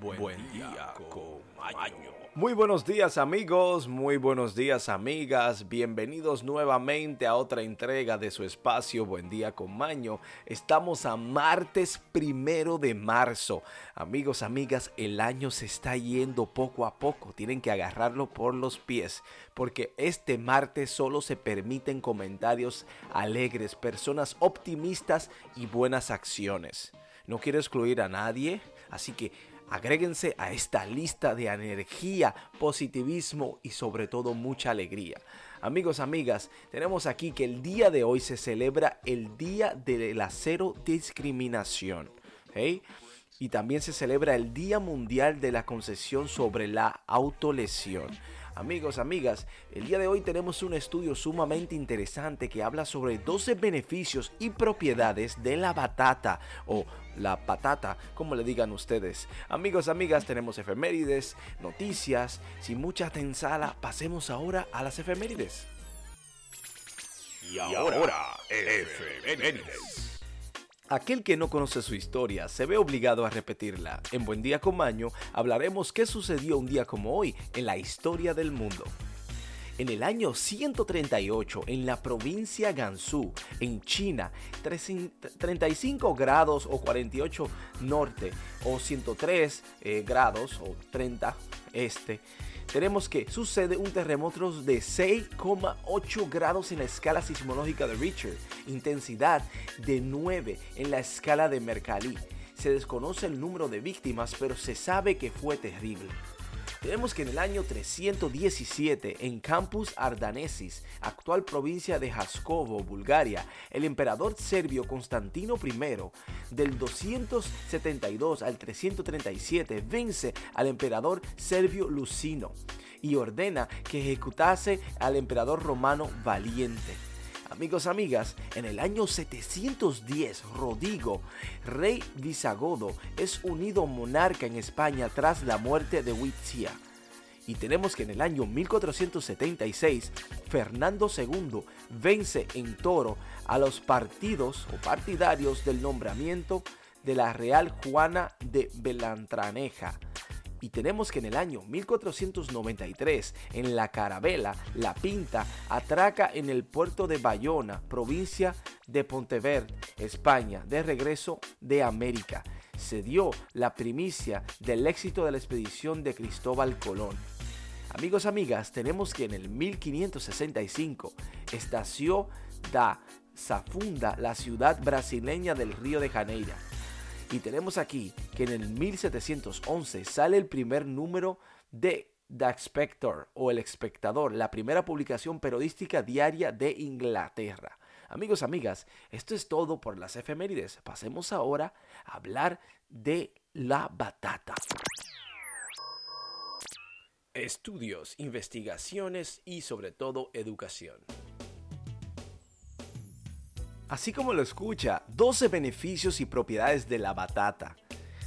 Buen, día, con Maño. Muy buenos días amigos, muy buenos días amigas, bienvenidos nuevamente a otra entrega de su espacio Buen día con Maño. Estamos a martes primero de marzo. Amigos, amigas, el año se está yendo poco a poco, tienen que agarrarlo por los pies, porque este martes solo se permiten comentarios alegres, personas optimistas y buenas acciones. No quiero excluir a nadie, así que Agréguense a esta lista de energía, positivismo y sobre todo mucha alegría. Amigos, amigas, tenemos aquí que el día de hoy se celebra el Día de la Cero Discriminación. Y también se celebra el Día Mundial de la Concesión sobre la Autolesión. Amigos, amigas, el día de hoy tenemos un estudio sumamente interesante que habla sobre 12 beneficios y propiedades de la batata o la patata, como le digan ustedes. Amigos, amigas, tenemos efemérides, noticias, sin mucha tensala, pasemos ahora a las efemérides. Y ahora, efemérides. Aquel que no conoce su historia se ve obligado a repetirla. En Buen Día con Maño hablaremos qué sucedió un día como hoy en la historia del mundo. En el año 138, en la provincia Gansu, en China, 35 grados o 48 norte o 103 eh, grados o 30 este, tenemos que sucede un terremoto de 6,8 grados en la escala sismológica de Richard, intensidad de 9 en la escala de Mercalli. Se desconoce el número de víctimas, pero se sabe que fue terrible. Tenemos que en el año 317, en Campus Ardanesis, actual provincia de Haskovo, Bulgaria, el emperador serbio Constantino I, del 272 al 337, vence al emperador serbio Lucino y ordena que ejecutase al emperador romano Valiente. Amigos, amigas, en el año 710, Rodigo, rey Visagodo, es unido monarca en España tras la muerte de Huitzia. Y tenemos que en el año 1476, Fernando II vence en Toro a los partidos o partidarios del nombramiento de la Real Juana de Belantraneja y tenemos que en el año 1493, en la Carabela, la Pinta atraca en el puerto de Bayona, provincia de Ponteverde, España, de regreso de América. Se dio la primicia del éxito de la expedición de Cristóbal Colón. Amigos, amigas, tenemos que en el 1565 estació da Safunda, la ciudad brasileña del Río de Janeiro y tenemos aquí que en el 1711 sale el primer número de The Spectator o El Espectador, la primera publicación periodística diaria de Inglaterra. Amigos, amigas, esto es todo por las efemérides. Pasemos ahora a hablar de la batata. Estudios, investigaciones y sobre todo educación. Así como lo escucha, 12 beneficios y propiedades de la batata.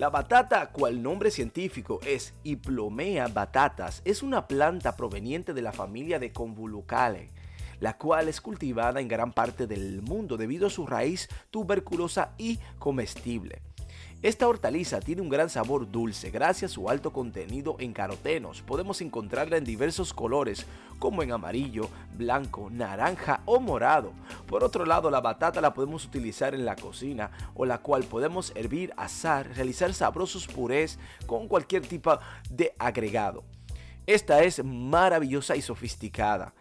La batata, cual nombre científico es Iplomea batatas, es una planta proveniente de la familia de Convolucale, la cual es cultivada en gran parte del mundo debido a su raíz tuberculosa y comestible. Esta hortaliza tiene un gran sabor dulce gracias a su alto contenido en carotenos. Podemos encontrarla en diversos colores como en amarillo, blanco, naranja o morado. Por otro lado, la batata la podemos utilizar en la cocina o la cual podemos hervir, asar, realizar sabrosos purés con cualquier tipo de agregado. Esta es maravillosa y sofisticada.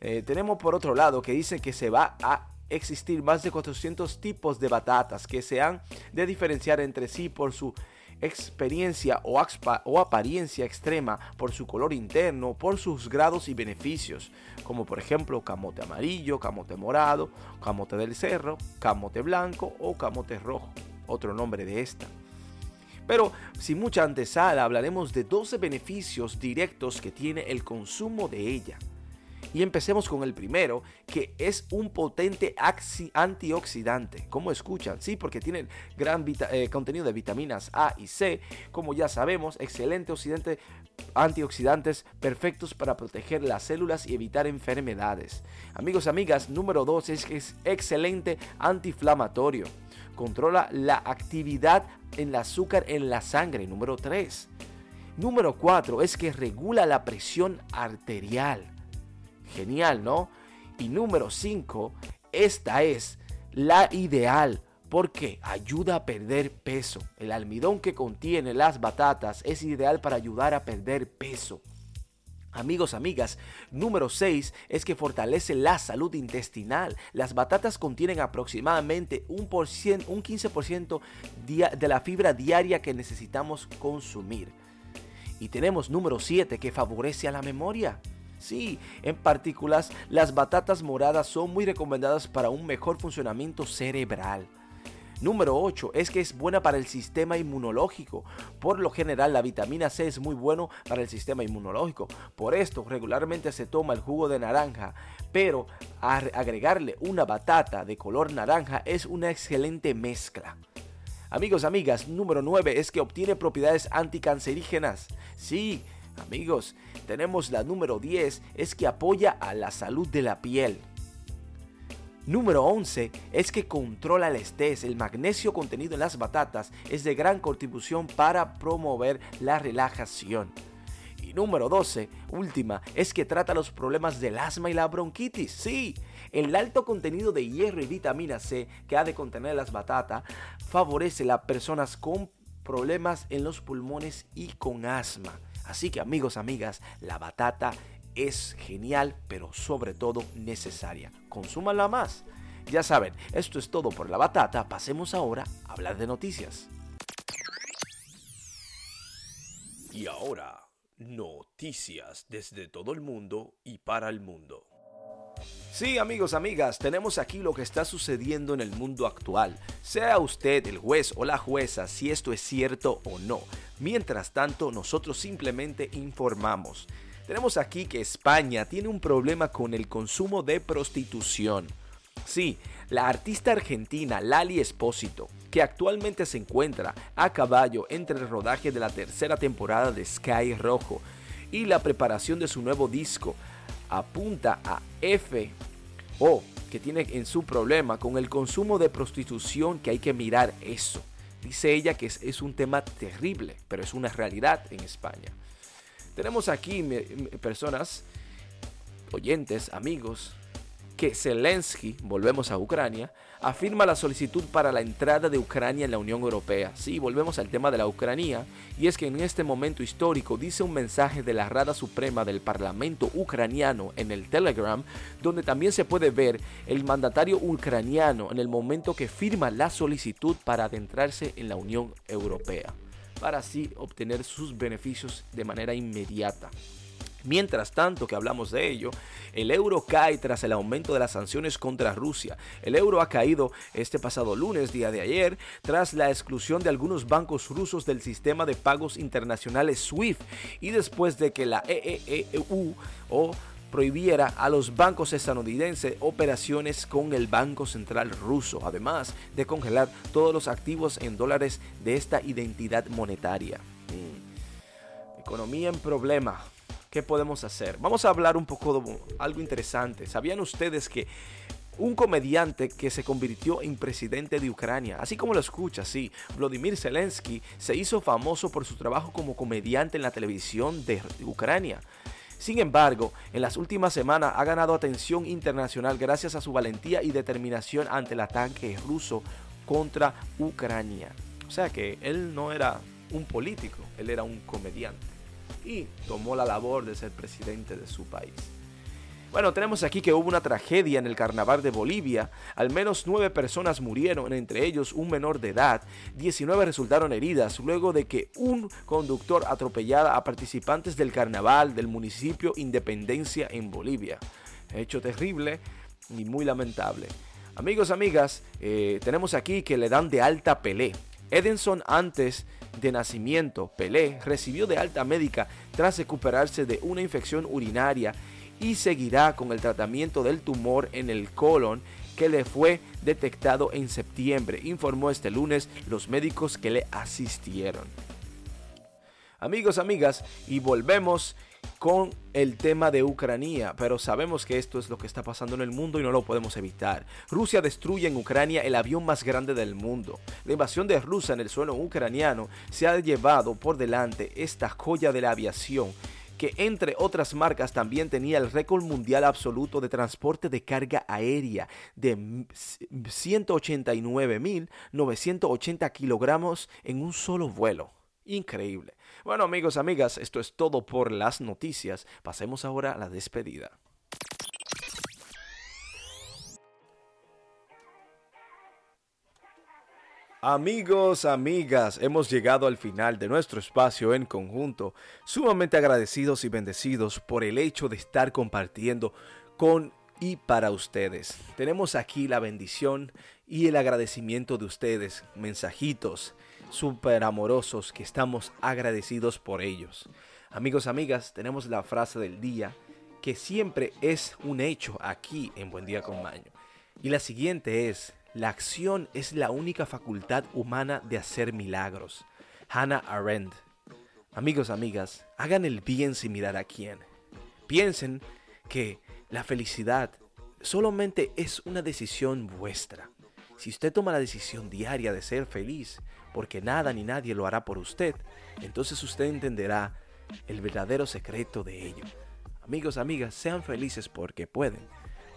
Eh, tenemos por otro lado que dice que se va a existir más de 400 tipos de batatas que se han de diferenciar entre sí por su experiencia o, o, apariencia extrema, por su color interno, por sus grados y beneficios, como por ejemplo camote amarillo, camote morado, camote del cerro, camote blanco o camote rojo, otro nombre de esta. Pero sin mucha antesala hablaremos de 12 beneficios directos que tiene el consumo de ella. Y empecemos con el primero, que es un potente antioxidante. ¿Cómo escuchan? Sí, porque tiene gran eh, contenido de vitaminas A y C. Como ya sabemos, excelente oxidante, antioxidantes perfectos para proteger las células y evitar enfermedades. Amigos, amigas, número 2 es que es excelente antiinflamatorio controla la actividad en el azúcar en la sangre. Número 3. Número 4 es que regula la presión arterial. Genial, ¿no? Y número 5, esta es la ideal porque ayuda a perder peso. El almidón que contiene las batatas es ideal para ayudar a perder peso. Amigos, amigas, número 6 es que fortalece la salud intestinal. Las batatas contienen aproximadamente un, por un 15% de la fibra diaria que necesitamos consumir. Y tenemos número 7 que favorece a la memoria. Sí, en particular, las batatas moradas son muy recomendadas para un mejor funcionamiento cerebral. Número 8 es que es buena para el sistema inmunológico. Por lo general la vitamina C es muy bueno para el sistema inmunológico. Por esto regularmente se toma el jugo de naranja, pero agregarle una batata de color naranja es una excelente mezcla. Amigos, amigas, número 9 es que obtiene propiedades anticancerígenas. Sí, amigos, tenemos la número 10, es que apoya a la salud de la piel. Número 11 es que controla el estrés. El magnesio contenido en las batatas es de gran contribución para promover la relajación. Y número 12, última, es que trata los problemas del asma y la bronquitis. Sí, el alto contenido de hierro y vitamina C que ha de contener las batatas favorece a las personas con problemas en los pulmones y con asma. Así que amigos, amigas, la batata es genial, pero sobre todo necesaria. Consúmanla más. Ya saben, esto es todo por la batata. Pasemos ahora a hablar de noticias. Y ahora, noticias desde todo el mundo y para el mundo. Sí, amigos, amigas, tenemos aquí lo que está sucediendo en el mundo actual. Sea usted el juez o la jueza si esto es cierto o no. Mientras tanto, nosotros simplemente informamos. Tenemos aquí que España tiene un problema con el consumo de prostitución. Sí, la artista argentina Lali Espósito, que actualmente se encuentra a caballo entre el rodaje de la tercera temporada de Sky Rojo y la preparación de su nuevo disco, apunta a F o que tiene en su problema con el consumo de prostitución que hay que mirar eso. Dice ella que es, un tema terrible, pero es una realidad en España. Tenemos aquí personas, oyentes, amigos, que Zelensky, volvemos a Ucrania, afirma la solicitud para la entrada de Ucrania en la Unión Europea. Sí, volvemos al tema de la Ucrania, y es que en este momento histórico dice un mensaje de la Rada Suprema del Parlamento ucraniano en el Telegram, donde también se puede ver el mandatario ucraniano en el momento que firma la solicitud para adentrarse en la Unión Europea para así obtener sus beneficios de manera inmediata. Mientras tanto que hablamos de ello, el euro cae tras el aumento de las sanciones contra Rusia. El euro ha caído este pasado lunes, día de ayer, tras la exclusión de algunos bancos rusos del sistema de pagos internacionales SWIFT y después de que la EEEU o prohibiera a los bancos estadounidenses operaciones con el Banco Central ruso, además de congelar todos los activos en dólares de esta identidad monetaria. Mm. Economía en problema. ¿Qué podemos hacer? Vamos a hablar un poco de algo interesante. ¿Sabían ustedes que un comediante que se convirtió en presidente de Ucrania. Así como lo escucha, sí, Vladimir Zelensky se hizo famoso por su trabajo como comediante en la televisión de Ucrania. Sin embargo, en las últimas semanas ha ganado atención internacional gracias a su valentía y determinación ante el ataque ruso contra Ucrania. O sea que él no era un político, él era un comediante y tomó la labor de ser presidente de su país. Bueno, tenemos aquí que hubo una tragedia en el carnaval de Bolivia. Al menos nueve personas murieron, entre ellos un menor de edad. 19 resultaron heridas luego de que un conductor atropellara a participantes del carnaval del municipio Independencia en Bolivia. Hecho terrible y muy lamentable. Amigos, amigas, eh, tenemos aquí que le dan de alta Pelé. Edenson antes de nacimiento, Pelé, recibió de alta médica tras recuperarse de una infección urinaria y seguirá con el tratamiento del tumor en el colon que le fue detectado en septiembre, informó este lunes los médicos que le asistieron. Amigos, amigas, y volvemos con el tema de Ucrania, pero sabemos que esto es lo que está pasando en el mundo y no lo podemos evitar. Rusia destruye en Ucrania el avión más grande del mundo. La invasión de Rusia en el suelo ucraniano se ha llevado por delante esta joya de la aviación que entre otras marcas también tenía el récord mundial absoluto de transporte de carga aérea de 189.980 kilogramos en un solo vuelo. Increíble. Bueno amigos, amigas, esto es todo por las noticias. Pasemos ahora a la despedida. Amigos, amigas, hemos llegado al final de nuestro espacio en conjunto, sumamente agradecidos y bendecidos por el hecho de estar compartiendo con y para ustedes. Tenemos aquí la bendición y el agradecimiento de ustedes, mensajitos, súper amorosos que estamos agradecidos por ellos. Amigos, amigas, tenemos la frase del día que siempre es un hecho aquí en Buen Día con Maño. Y la siguiente es, la acción es la única facultad humana de hacer milagros. Hannah Arendt. Amigos, amigas, hagan el bien sin mirar a quién. Piensen que la felicidad solamente es una decisión vuestra. Si usted toma la decisión diaria de ser feliz, porque nada ni nadie lo hará por usted, entonces usted entenderá el verdadero secreto de ello. Amigos, amigas, sean felices porque pueden,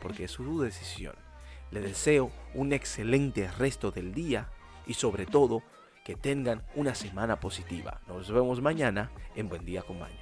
porque es su decisión. Le deseo un excelente resto del día y sobre todo que tengan una semana positiva. Nos vemos mañana en Buen Día con Baño.